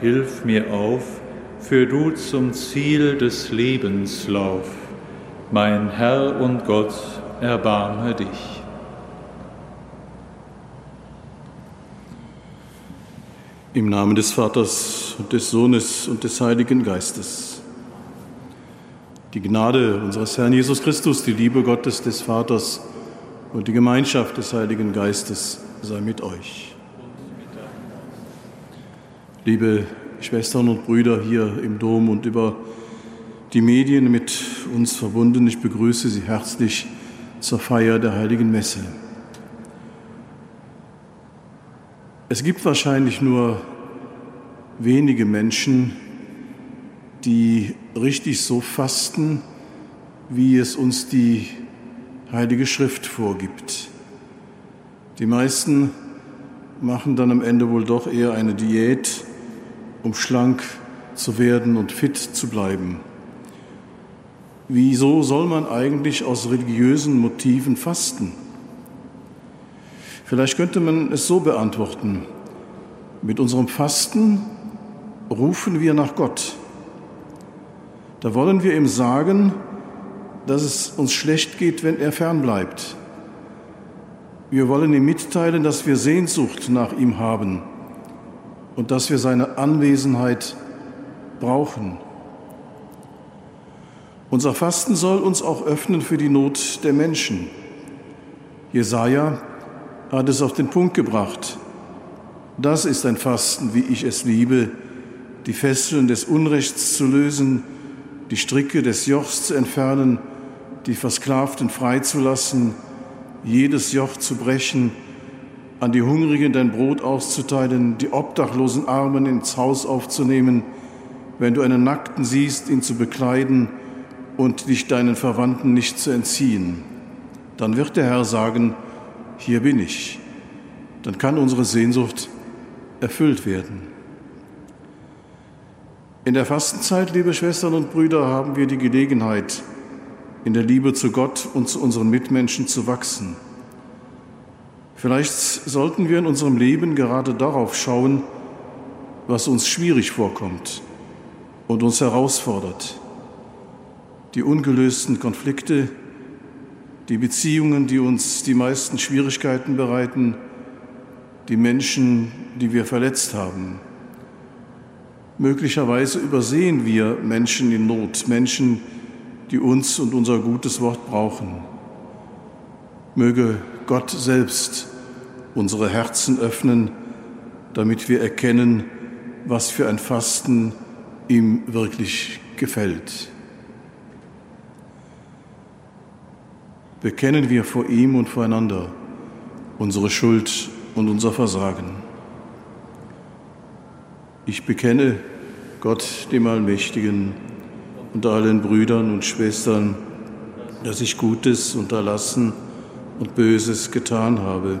hilf mir auf, für du zum Ziel des Lebens lauf. Mein Herr und Gott, erbarme dich. Im Namen des Vaters und des Sohnes und des Heiligen Geistes. Die Gnade unseres Herrn Jesus Christus, die Liebe Gottes des Vaters und die Gemeinschaft des Heiligen Geistes sei mit euch. Liebe Schwestern und Brüder hier im Dom und über die Medien mit uns verbunden. Ich begrüße Sie herzlich zur Feier der heiligen Messe. Es gibt wahrscheinlich nur wenige Menschen, die richtig so fasten, wie es uns die Heilige Schrift vorgibt. Die meisten machen dann am Ende wohl doch eher eine Diät, um schlank zu werden und fit zu bleiben. Wieso soll man eigentlich aus religiösen Motiven fasten? Vielleicht könnte man es so beantworten. Mit unserem Fasten rufen wir nach Gott. Da wollen wir ihm sagen, dass es uns schlecht geht, wenn er fernbleibt. Wir wollen ihm mitteilen, dass wir Sehnsucht nach ihm haben und dass wir seine Anwesenheit brauchen. Unser Fasten soll uns auch öffnen für die Not der Menschen. Jesaja hat es auf den Punkt gebracht. Das ist ein Fasten, wie ich es liebe, die Fesseln des Unrechts zu lösen, die Stricke des Jochs zu entfernen, die Versklavten freizulassen, jedes Joch zu brechen, an die Hungrigen dein Brot auszuteilen, die obdachlosen Armen ins Haus aufzunehmen, wenn du einen Nackten siehst, ihn zu bekleiden und dich deinen Verwandten nicht zu entziehen. Dann wird der Herr sagen, hier bin ich. Dann kann unsere Sehnsucht erfüllt werden. In der Fastenzeit, liebe Schwestern und Brüder, haben wir die Gelegenheit, in der Liebe zu Gott und zu unseren Mitmenschen zu wachsen. Vielleicht sollten wir in unserem Leben gerade darauf schauen, was uns schwierig vorkommt und uns herausfordert. Die ungelösten Konflikte, die Beziehungen, die uns die meisten Schwierigkeiten bereiten, die Menschen, die wir verletzt haben. Möglicherweise übersehen wir Menschen in Not, Menschen, die uns und unser gutes Wort brauchen. Möge Gott selbst unsere Herzen öffnen, damit wir erkennen, was für ein Fasten ihm wirklich gefällt. Bekennen wir vor ihm und voreinander unsere Schuld und unser Versagen. Ich bekenne Gott, dem Allmächtigen, und allen Brüdern und Schwestern, dass ich Gutes unterlassen und Böses getan habe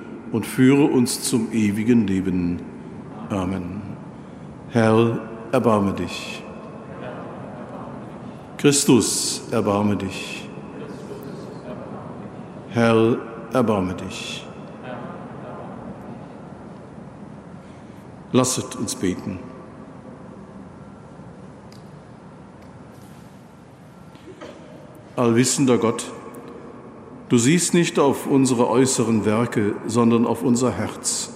und führe uns zum ewigen Leben. Amen. Herr, erbarme dich. Christus, erbarme dich. Herr, erbarme dich. Lasset uns beten. Allwissender Gott, Du siehst nicht auf unsere äußeren Werke, sondern auf unser Herz.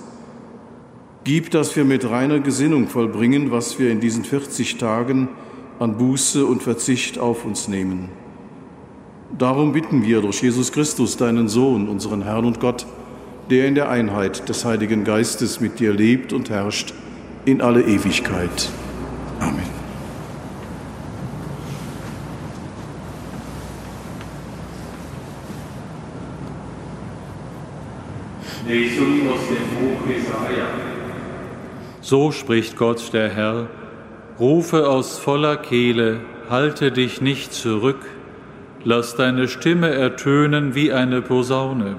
Gib, dass wir mit reiner Gesinnung vollbringen, was wir in diesen 40 Tagen an Buße und Verzicht auf uns nehmen. Darum bitten wir durch Jesus Christus, deinen Sohn, unseren Herrn und Gott, der in der Einheit des Heiligen Geistes mit dir lebt und herrscht in alle Ewigkeit. Amen. Lesung aus dem Buch Jesaja. So spricht Gott der Herr: Rufe aus voller Kehle, halte dich nicht zurück, lass deine Stimme ertönen wie eine Posaune.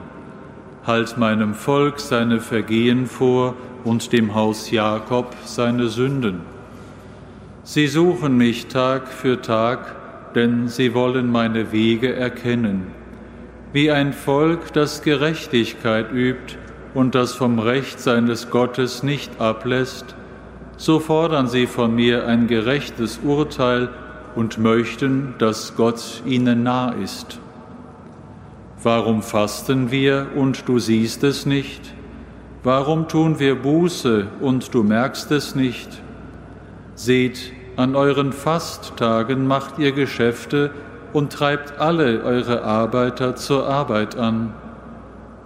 Halt meinem Volk seine Vergehen vor und dem Haus Jakob seine Sünden. Sie suchen mich Tag für Tag, denn sie wollen meine Wege erkennen wie ein Volk, das Gerechtigkeit übt und das vom Recht seines Gottes nicht ablässt, so fordern sie von mir ein gerechtes Urteil und möchten, dass Gott ihnen nah ist. Warum fasten wir und du siehst es nicht? Warum tun wir Buße und du merkst es nicht? Seht, an euren Fasttagen macht ihr Geschäfte und treibt alle eure Arbeiter zur Arbeit an.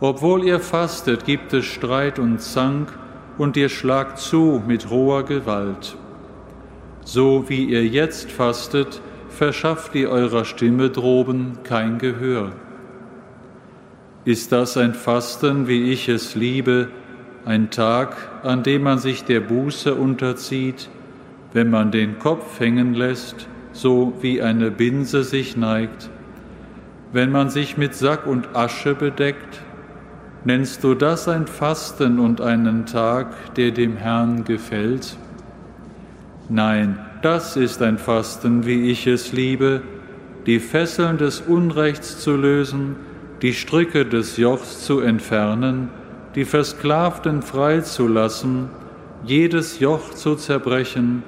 Obwohl ihr fastet, gibt es Streit und Zank, und ihr schlagt zu mit roher Gewalt. So wie ihr jetzt fastet, verschafft ihr eurer Stimme droben kein Gehör. Ist das ein Fasten, wie ich es liebe, ein Tag, an dem man sich der Buße unterzieht, wenn man den Kopf hängen lässt, so wie eine Binse sich neigt. Wenn man sich mit Sack und Asche bedeckt, nennst du das ein Fasten und einen Tag, der dem Herrn gefällt? Nein, das ist ein Fasten, wie ich es liebe, die Fesseln des Unrechts zu lösen, die Stricke des Jochs zu entfernen, die Versklavten freizulassen, jedes Joch zu zerbrechen,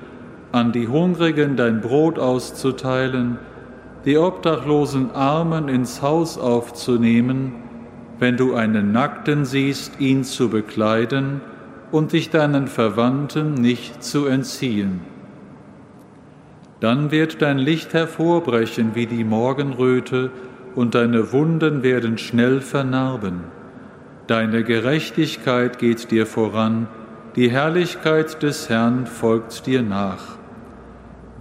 an die Hungrigen dein Brot auszuteilen, die obdachlosen Armen ins Haus aufzunehmen, wenn du einen Nackten siehst, ihn zu bekleiden und dich deinen Verwandten nicht zu entziehen. Dann wird dein Licht hervorbrechen wie die Morgenröte, und deine Wunden werden schnell vernarben. Deine Gerechtigkeit geht dir voran, die Herrlichkeit des Herrn folgt dir nach.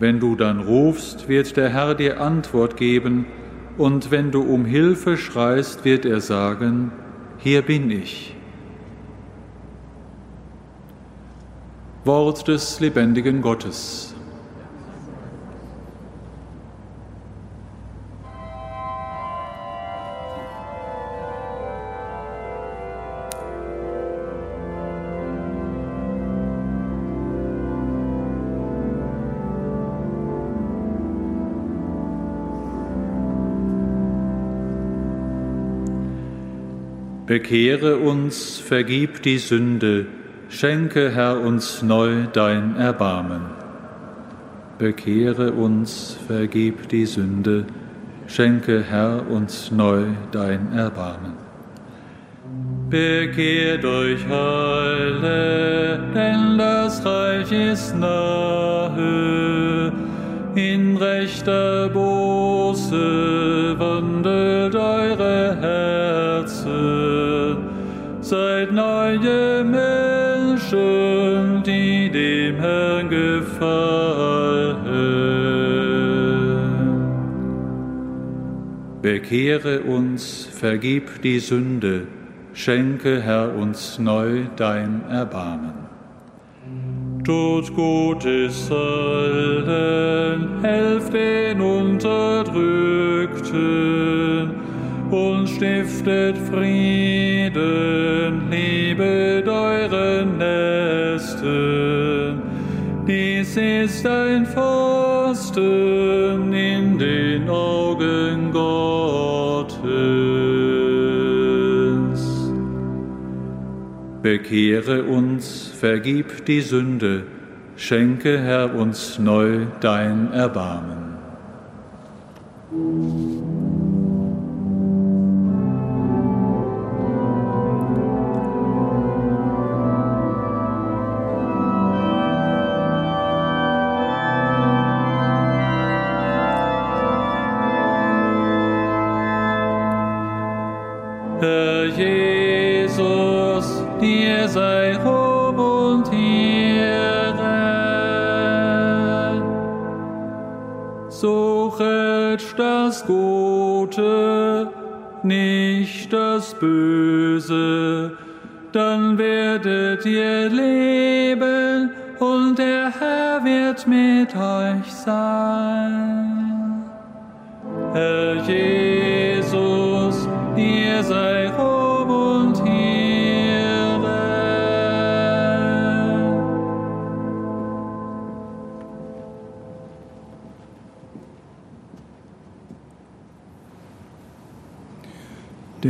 Wenn du dann rufst, wird der Herr dir Antwort geben, und wenn du um Hilfe schreist, wird er sagen, hier bin ich. Wort des lebendigen Gottes. Bekehre uns, vergib die Sünde, schenke, Herr, uns neu dein Erbarmen. Bekehre uns, vergib die Sünde, schenke, Herr, uns neu dein Erbarmen. Bekehrt euch alle, denn das Reich ist nahe. In rechter Buße seid neue Menschen, die dem Herrn gefallen. Bekehre uns, vergib die Sünde, schenke, Herr, uns neu dein Erbarmen. Tut Gutes allen, helft den Unterdrückten und stiftet Frieden, liebet euren Nächsten. Dies ist ein Fasten in den Augen Gottes. Bekehre uns, vergib die Sünde, schenke, Herr, uns neu dein Erbarmen. Suchet das Gute, nicht das Böse, dann werdet ihr leben und der Herr wird mit euch sein. Herr Jesus,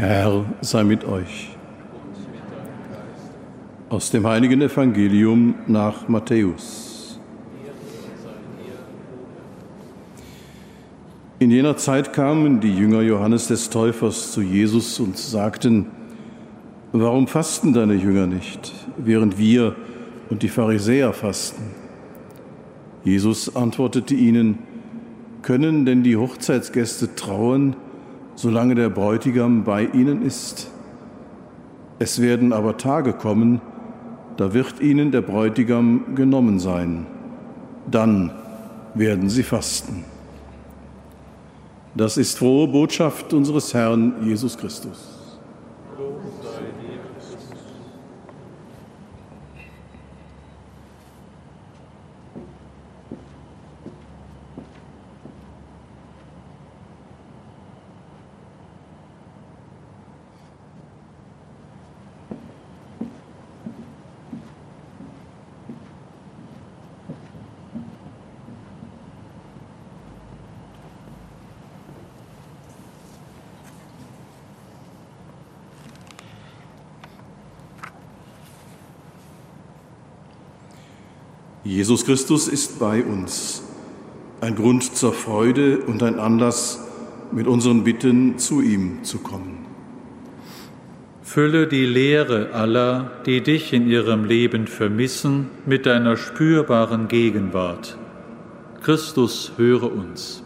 Der Herr sei mit euch. Aus dem heiligen Evangelium nach Matthäus. In jener Zeit kamen die Jünger Johannes des Täufers zu Jesus und sagten, Warum fasten deine Jünger nicht, während wir und die Pharisäer fasten? Jesus antwortete ihnen, Können denn die Hochzeitsgäste trauen, solange der Bräutigam bei ihnen ist? Es werden aber Tage kommen, da wird ihnen der Bräutigam genommen sein. Dann werden sie fasten. Das ist frohe Botschaft unseres Herrn Jesus Christus. Jesus Christus ist bei uns, ein Grund zur Freude und ein Anlass, mit unseren Bitten zu ihm zu kommen. Fülle die Lehre aller, die dich in ihrem Leben vermissen, mit deiner spürbaren Gegenwart. Christus, höre uns.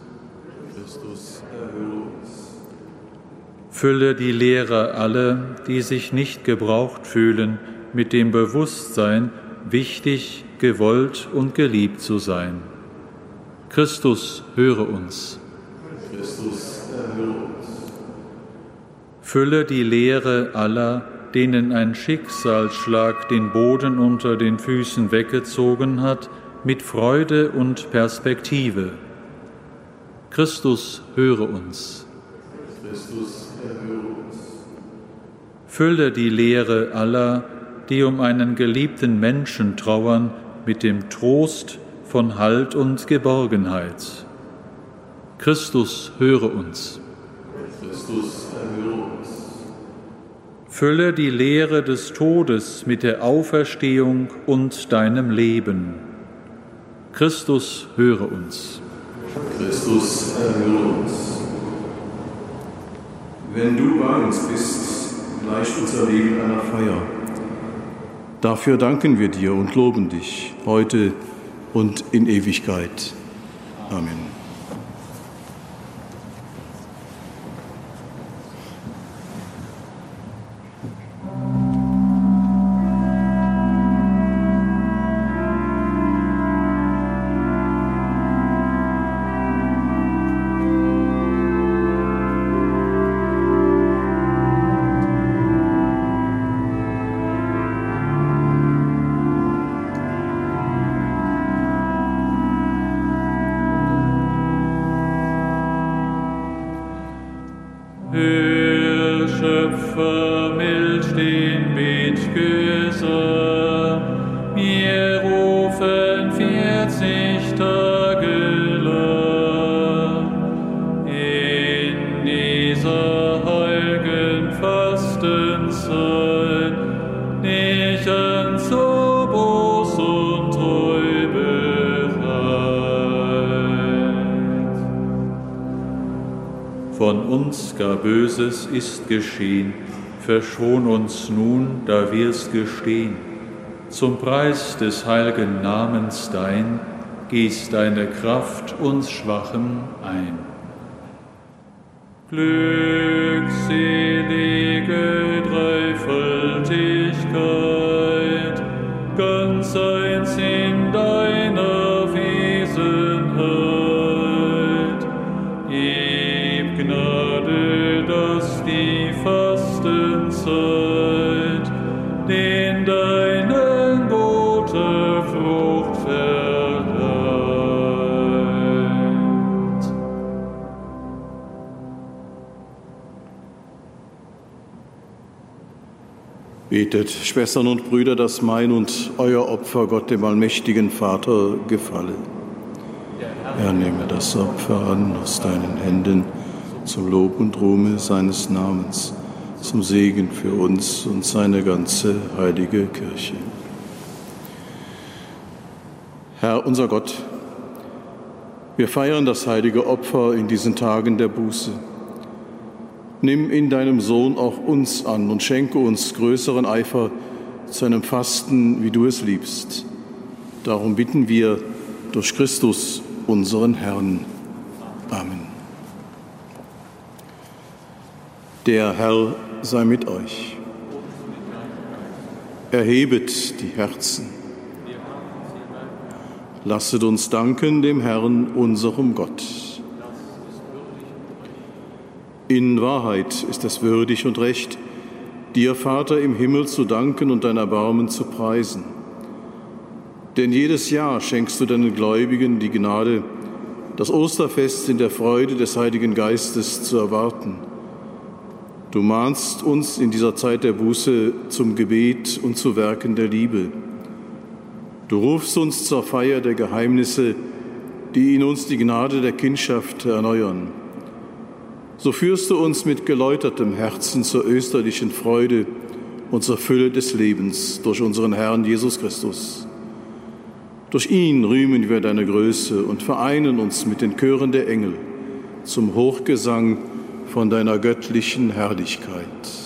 Christus, erhöre uns. Fülle die Lehre aller, die sich nicht gebraucht fühlen, mit dem Bewusstsein, wichtig, gewollt und geliebt zu sein. Christus, höre uns. Christus, erhöre uns. Fülle die Lehre aller, denen ein Schicksalsschlag den Boden unter den Füßen weggezogen hat, mit Freude und Perspektive. Christus, höre uns. Christus, erhöre uns. Fülle die Lehre aller, die um einen geliebten Menschen trauern, mit dem Trost von Halt und Geborgenheit. Christus, höre uns. Christus, erhöre uns. Fülle die Lehre des Todes mit der Auferstehung und deinem Leben. Christus, höre uns. Christus, erhöre uns. Wenn du bei uns bist, gleicht unser Leben einer Feier Dafür danken wir dir und loben dich heute und in Ewigkeit. Amen. Gar Böses ist geschehen, verschon uns nun, da wir's gestehen. Zum Preis des heiligen Namens dein, gieß deine Kraft uns Schwachen ein. Glückselige Betet, Schwestern und Brüder, dass mein und euer Opfer Gott dem allmächtigen Vater gefalle. Er nehme das Opfer an aus deinen Händen zum Lob und Ruhme seines Namens, zum Segen für uns und seine ganze heilige Kirche. Herr unser Gott, wir feiern das heilige Opfer in diesen Tagen der Buße. Nimm in deinem Sohn auch uns an und schenke uns größeren Eifer zu einem Fasten, wie du es liebst. Darum bitten wir durch Christus, unseren Herrn. Amen. Der Herr sei mit euch. Erhebet die Herzen. Lasset uns danken dem Herrn, unserem Gott. In Wahrheit ist es würdig und recht, dir, Vater im Himmel, zu danken und dein Erbarmen zu preisen. Denn jedes Jahr schenkst du deinen Gläubigen die Gnade, das Osterfest in der Freude des Heiligen Geistes zu erwarten. Du mahnst uns in dieser Zeit der Buße zum Gebet und zu Werken der Liebe. Du rufst uns zur Feier der Geheimnisse, die in uns die Gnade der Kindschaft erneuern so führst du uns mit geläutertem Herzen zur österlichen Freude und zur Fülle des Lebens durch unseren Herrn Jesus Christus. Durch ihn rühmen wir deine Größe und vereinen uns mit den Chören der Engel zum Hochgesang von deiner göttlichen Herrlichkeit.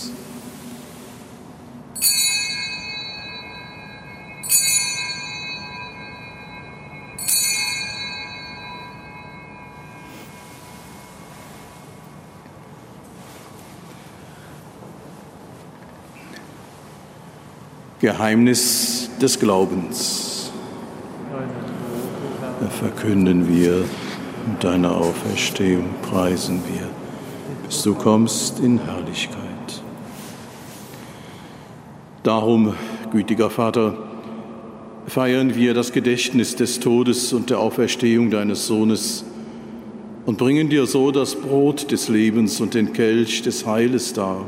Geheimnis des Glaubens. Verkünden wir deine Auferstehung, preisen wir, bis du kommst in Herrlichkeit. Darum, gütiger Vater, feiern wir das Gedächtnis des Todes und der Auferstehung deines Sohnes und bringen dir so das Brot des Lebens und den Kelch des Heiles dar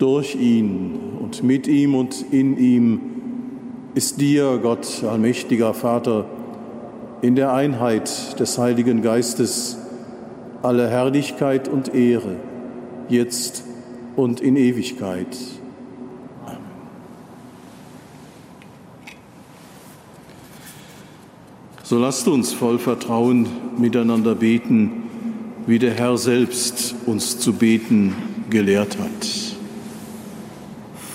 Durch ihn und mit ihm und in ihm ist dir, Gott, allmächtiger Vater, in der Einheit des Heiligen Geistes alle Herrlichkeit und Ehre, jetzt und in Ewigkeit. Amen. So lasst uns voll Vertrauen miteinander beten, wie der Herr selbst uns zu beten gelehrt hat.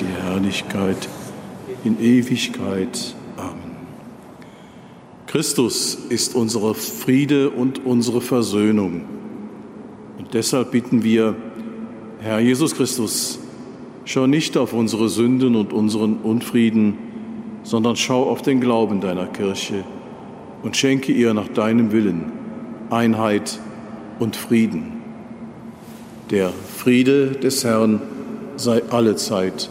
die Herrlichkeit in Ewigkeit. Amen. Christus ist unsere Friede und unsere Versöhnung. Und deshalb bitten wir, Herr Jesus Christus, schau nicht auf unsere Sünden und unseren Unfrieden, sondern schau auf den Glauben deiner Kirche und schenke ihr nach deinem Willen Einheit und Frieden. Der Friede des Herrn sei allezeit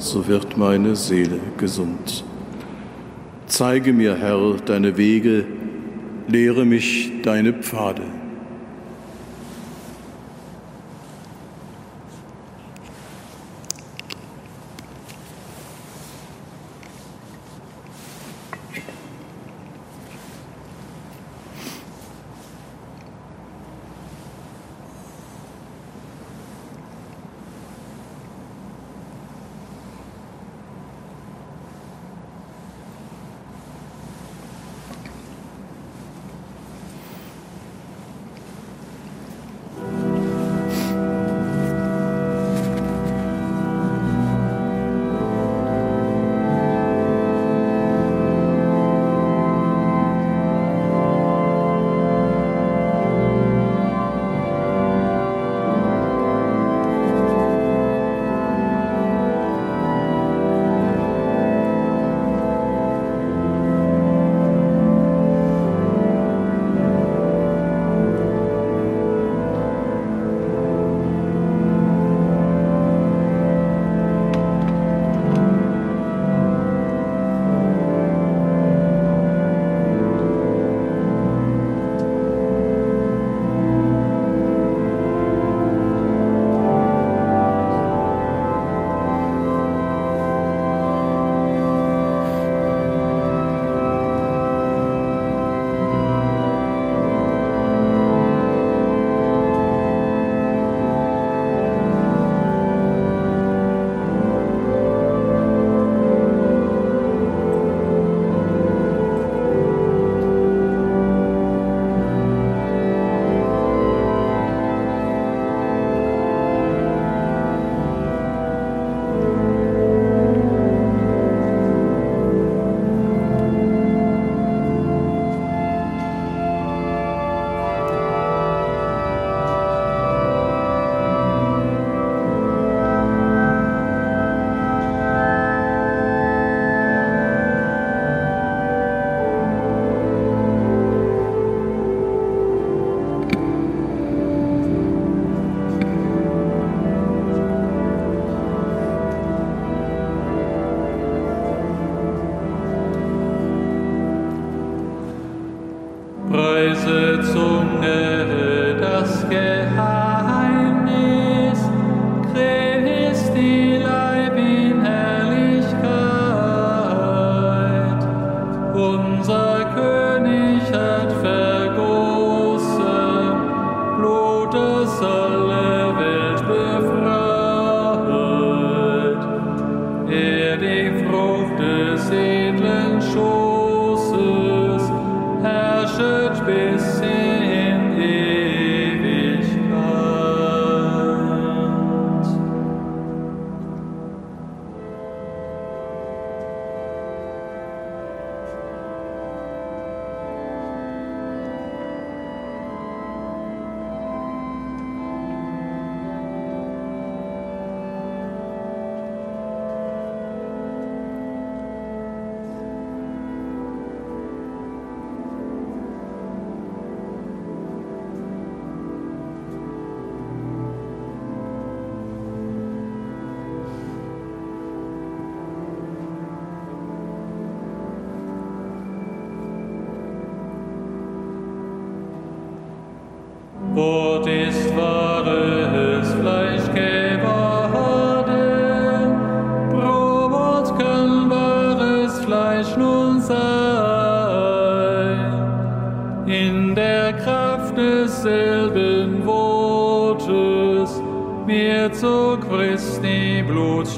so wird meine Seele gesund. Zeige mir, Herr, deine Wege, lehre mich deine Pfade.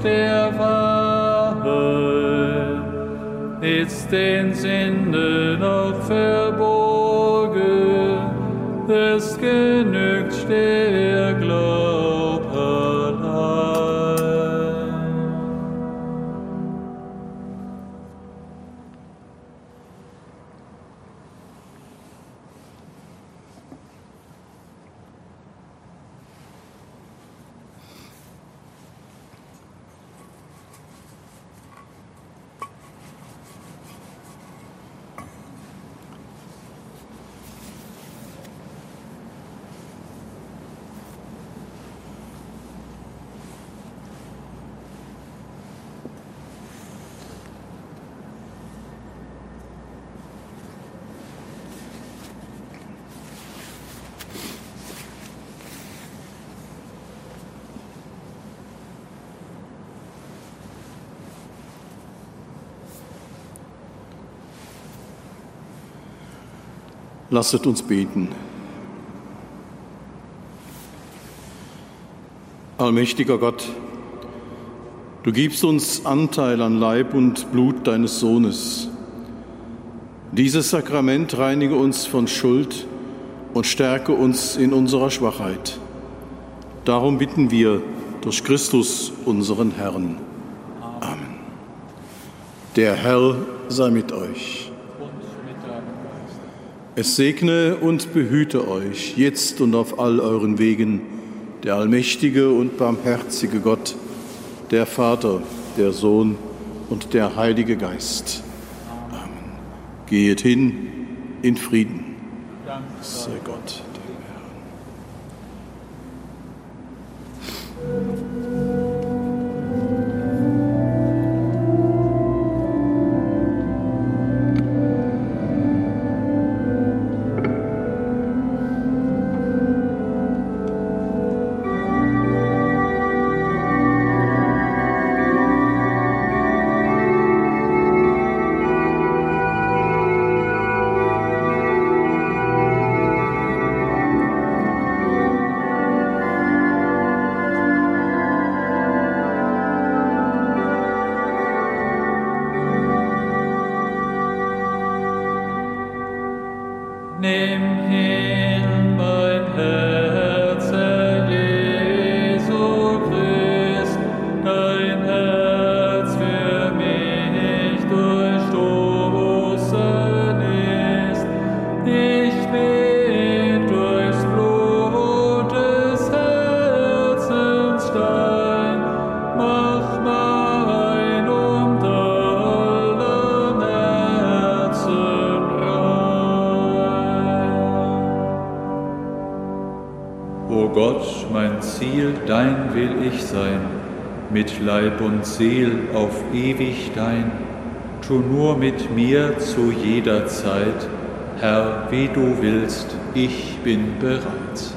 Der Wahrheit ist den Sünden Lasset uns beten. Allmächtiger Gott, du gibst uns Anteil an Leib und Blut deines Sohnes. Dieses Sakrament reinige uns von Schuld und stärke uns in unserer Schwachheit. Darum bitten wir durch Christus, unseren Herrn. Amen. Der Herr sei mit euch. Es segne und behüte euch jetzt und auf all euren Wegen der allmächtige und barmherzige Gott, der Vater, der Sohn und der Heilige Geist. Amen. Gehet hin in Frieden. Sei Gott. Leib und Seel auf ewig dein. Tu nur mit mir zu jeder Zeit, Herr, wie du willst, ich bin bereit.